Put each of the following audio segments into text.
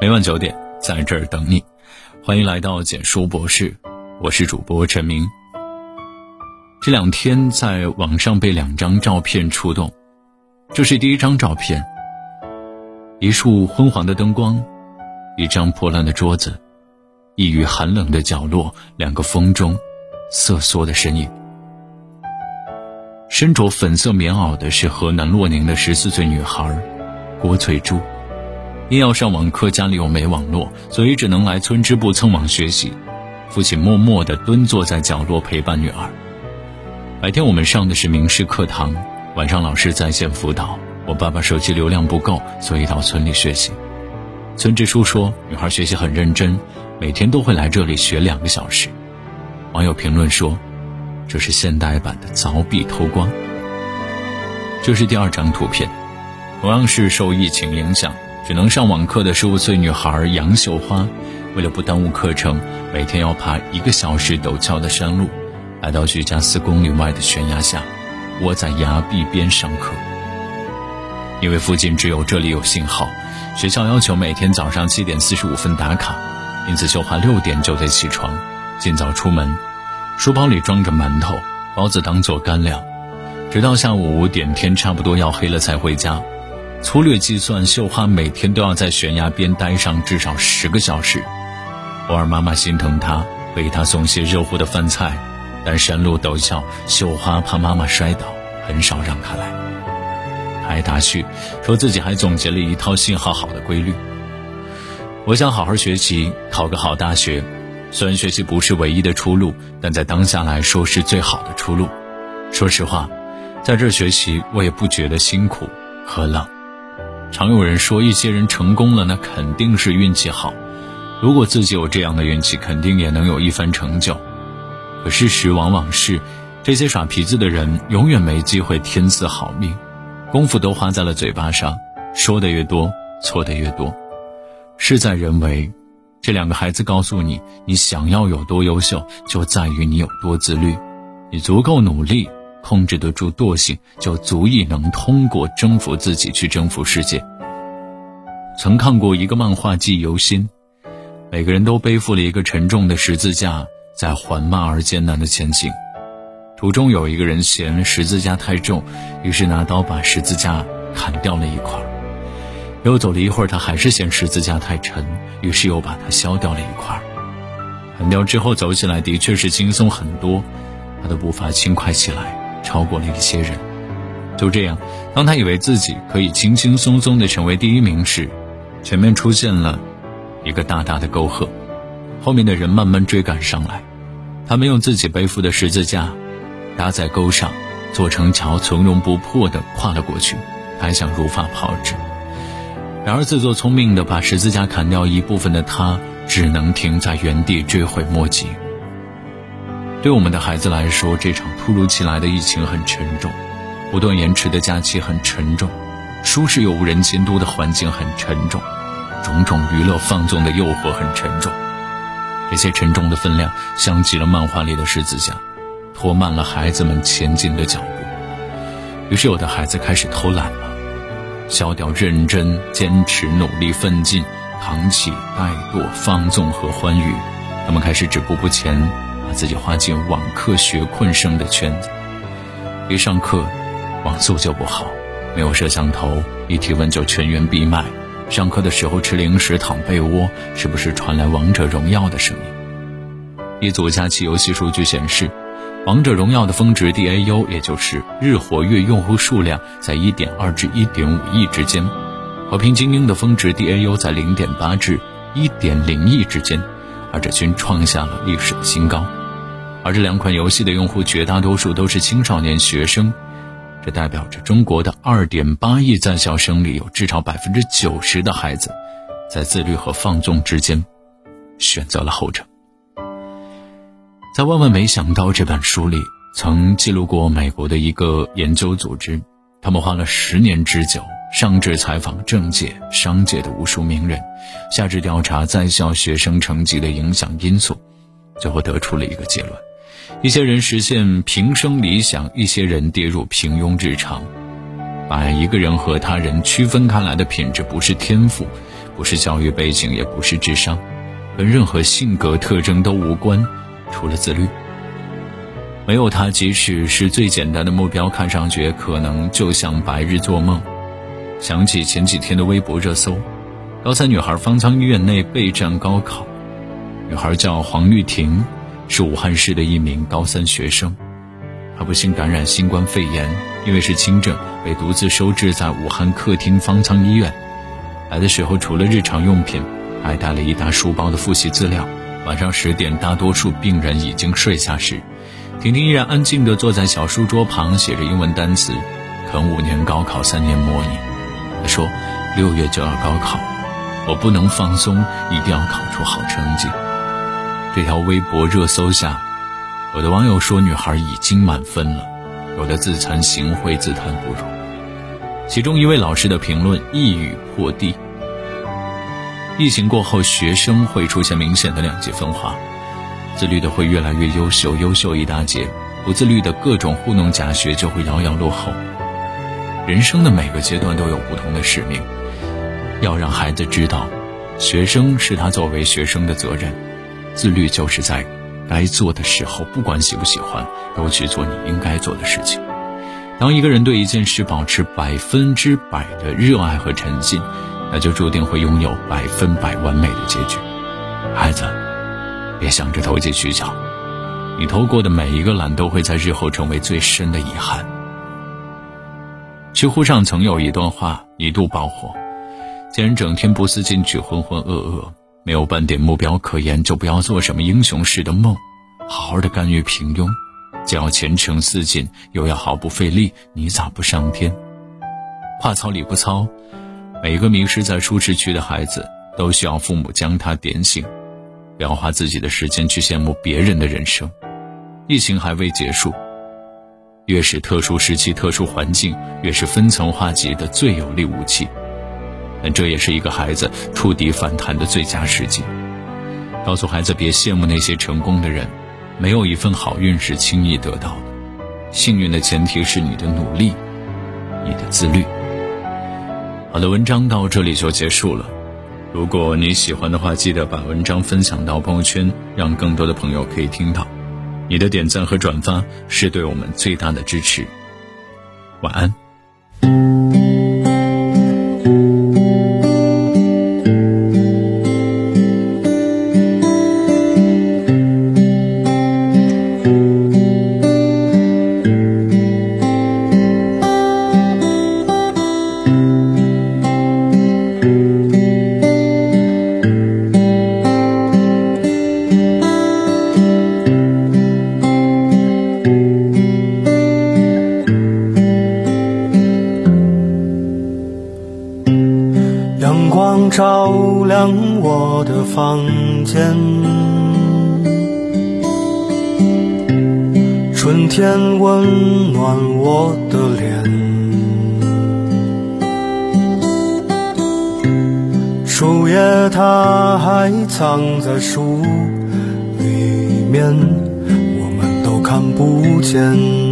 每晚九点，在这儿等你。欢迎来到简书博士，我是主播陈明。这两天在网上被两张照片触动，这是第一张照片，一束昏黄的灯光，一张破烂的桌子，一隅寒冷的角落，两个风中瑟缩的身影。身着粉色棉袄的是河南洛宁的十四岁女孩郭翠珠。因要上网课，家里又没网络，所以只能来村支部蹭网学习。父亲默默地蹲坐在角落陪伴女儿。白天我们上的是名师课堂，晚上老师在线辅导。我爸爸手机流量不够，所以到村里学习。村支书说，女孩学习很认真，每天都会来这里学两个小时。网友评论说，这是现代版的凿壁偷光。这是第二张图片，同样是受疫情影响。只能上网课的十五岁女孩杨秀花，为了不耽误课程，每天要爬一个小时陡峭的山路，来到距家四公里外的悬崖下，窝在崖壁边上课。因为附近只有这里有信号，学校要求每天早上七点四十五分打卡，因此秀花六点就得起床，尽早出门，书包里装着馒头、包子当做干粮，直到下午五点，天差不多要黑了才回家。粗略计算，绣花每天都要在悬崖边待上至少十个小时。偶尔妈妈心疼她，为她送些热乎的饭菜，但山路陡峭，绣花怕妈妈摔倒，很少让她来。还打趣，说自己还总结了一套信号好的规律。我想好好学习，考个好大学。虽然学习不是唯一的出路，但在当下来说是最好的出路。说实话，在这学习我也不觉得辛苦和冷。常有人说，一些人成功了，那肯定是运气好。如果自己有这样的运气，肯定也能有一番成就。可事实往往是，这些耍皮子的人永远没机会天赐好命，功夫都花在了嘴巴上，说的越多，错的越多。事在人为，这两个孩子告诉你，你想要有多优秀，就在于你有多自律，你足够努力。控制得住惰性，就足以能通过征服自己去征服世界。曾看过一个漫画《记忆犹新》，每个人都背负了一个沉重的十字架，在缓慢而艰难的前行。途中有一个人嫌十字架太重，于是拿刀把十字架砍掉了一块。又走了一会儿，他还是嫌十字架太沉，于是又把它削掉了一块。砍掉之后走起来的确是轻松很多，他的步伐轻快起来。超过了一些人，就这样，当他以为自己可以轻轻松松的成为第一名时，前面出现了一个大大的沟壑，后面的人慢慢追赶上来，他们用自己背负的十字架搭在沟上，做成桥，从容不迫地跨了过去，还想如法炮制。然而自作聪明的把十字架砍掉一部分的他，只能停在原地追悔莫及。对我们的孩子来说，这场突如其来的疫情很沉重，不断延迟的假期很沉重，舒适又无人监督的环境很沉重，种种娱乐放纵的诱惑很沉重。这些沉重的分量，像极了漫画里的十字架，拖慢了孩子们前进的脚步。于是，有的孩子开始偷懒了，消掉认真、坚持、努力、奋进，扛起怠惰、放纵和欢愉。他们开始止步不前。把自己划进网课学困生的圈子，一上课，网速就不好，没有摄像头，一提问就全员闭麦。上课的时候吃零食躺被窝，时不时传来王者荣耀的声音。一组假期游戏数据显示，王者荣耀的峰值 DAU，也就是日活跃用户数量在1.2至1.5亿之间，和平精英的峰值 DAU 在0.8至1.0亿之间，二者均创下了历史的新高。而这两款游戏的用户绝大多数都是青少年学生，这代表着中国的二点八亿在校生里有至少百分之九十的孩子，在自律和放纵之间，选择了后者。在《万万没想到》这本书里，曾记录过美国的一个研究组织，他们花了十年之久，上至采访政界、商界的无数名人，下至调查在校学生成绩的影响因素，最后得出了一个结论。一些人实现平生理想，一些人跌入平庸日常。把一个人和他人区分开来的品质，不是天赋，不是教育背景，也不是智商，跟任何性格特征都无关，除了自律。没有他，即使是最简单的目标，看上去可能就像白日做梦。想起前几天的微博热搜，高三女孩方舱医院内备战高考，女孩叫黄玉婷，是武汉市的一名高三学生。他不幸感染新冠肺炎，因为是轻症，被独自收治在武汉客厅方舱医院。来的时候除了日常用品，还带了一大书包的复习资料。晚上十点，大多数病人已经睡下时。婷婷依然安静地坐在小书桌旁，写着英文单词，啃五年高考三年模拟。她说：“六月就要高考，我不能放松，一定要考出好成绩。”这条微博热搜下，有的网友说女孩已经满分了，有的自惭形秽，自叹不如。其中一位老师的评论一语破地：疫情过后，学生会出现明显的两极分化。自律的会越来越优秀，优秀一大截；不自律的各种糊弄假学就会遥遥落后。人生的每个阶段都有不同的使命，要让孩子知道，学生是他作为学生的责任，自律就是在该做的时候，不管喜不喜欢，都去做你应该做的事情。当一个人对一件事保持百分之百的热爱和沉浸，那就注定会拥有百分百完美的结局。孩子。别想着投机取巧，你偷过的每一个懒都会在日后成为最深的遗憾。知乎上曾有一段话一度爆火：既然整天不思进取、浑浑噩噩，没有半点目标可言，就不要做什么英雄式的梦，好好的甘于平庸。既要前程似锦，又要毫不费力，你咋不上天？话糙理不糙，每个迷失在舒适区的孩子，都需要父母将他点醒。不要花自己的时间去羡慕别人的人生，疫情还未结束。越是特殊时期、特殊环境，越是分层化解的最有力武器。但这也是一个孩子触底反弹的最佳时机。告诉孩子别羡慕那些成功的人，没有一份好运是轻易得到的。幸运的前提是你的努力，你的自律。好的，文章到这里就结束了。如果你喜欢的话，记得把文章分享到朋友圈，让更多的朋友可以听到。你的点赞和转发是对我们最大的支持。晚安。亮我的房间，春天温暖我的脸，树叶它还藏在树里面，我们都看不见。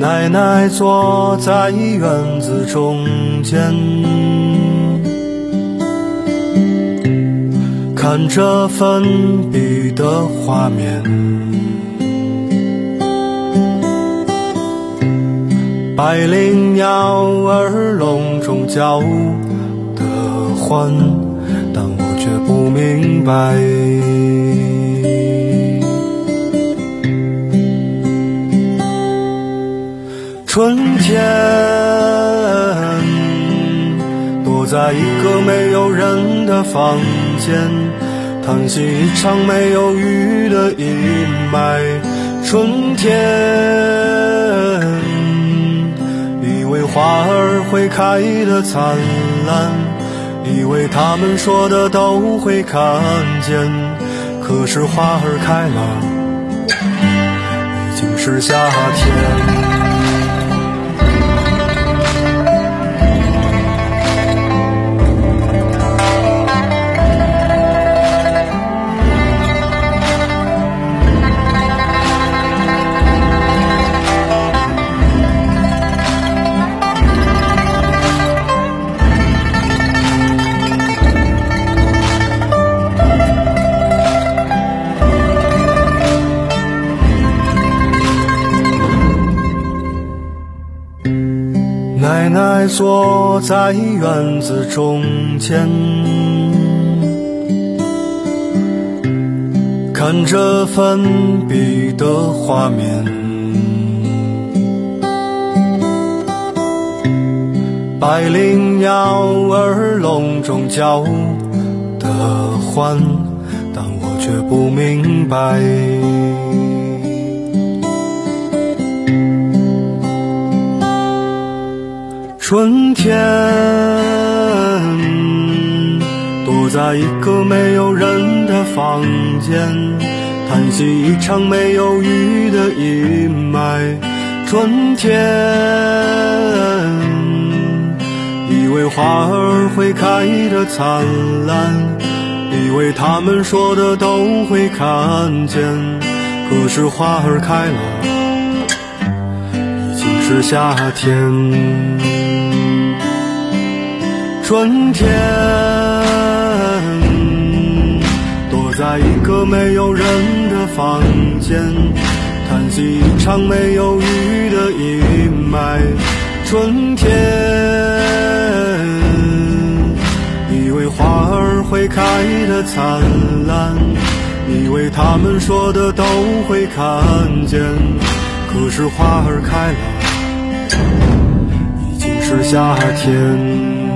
奶奶坐在院子中间，看着粉笔的画面，百灵鸟儿笼中叫的欢，但我却不明白。春天，躲在一个没有人的房间，叹息一场没有雨的阴霾。春天，以为花儿会开得灿烂，以为他们说的都会看见，可是花儿开了，已经是夏天。奶奶坐在院子中间，看着粉笔的画面，百灵鸟儿笼中叫的欢，但我却不明白。春天，躲在一个没有人的房间，叹息一场没有雨的阴霾。春天，以为花儿会开得灿烂，以为他们说的都会看见，可是花儿开了，已经是夏天。春天，躲在一个没有人的房间，叹息一场没有雨的阴霾。春天，以为花儿会开得灿烂，以为他们说的都会看见，可是花儿开了，已经是夏天。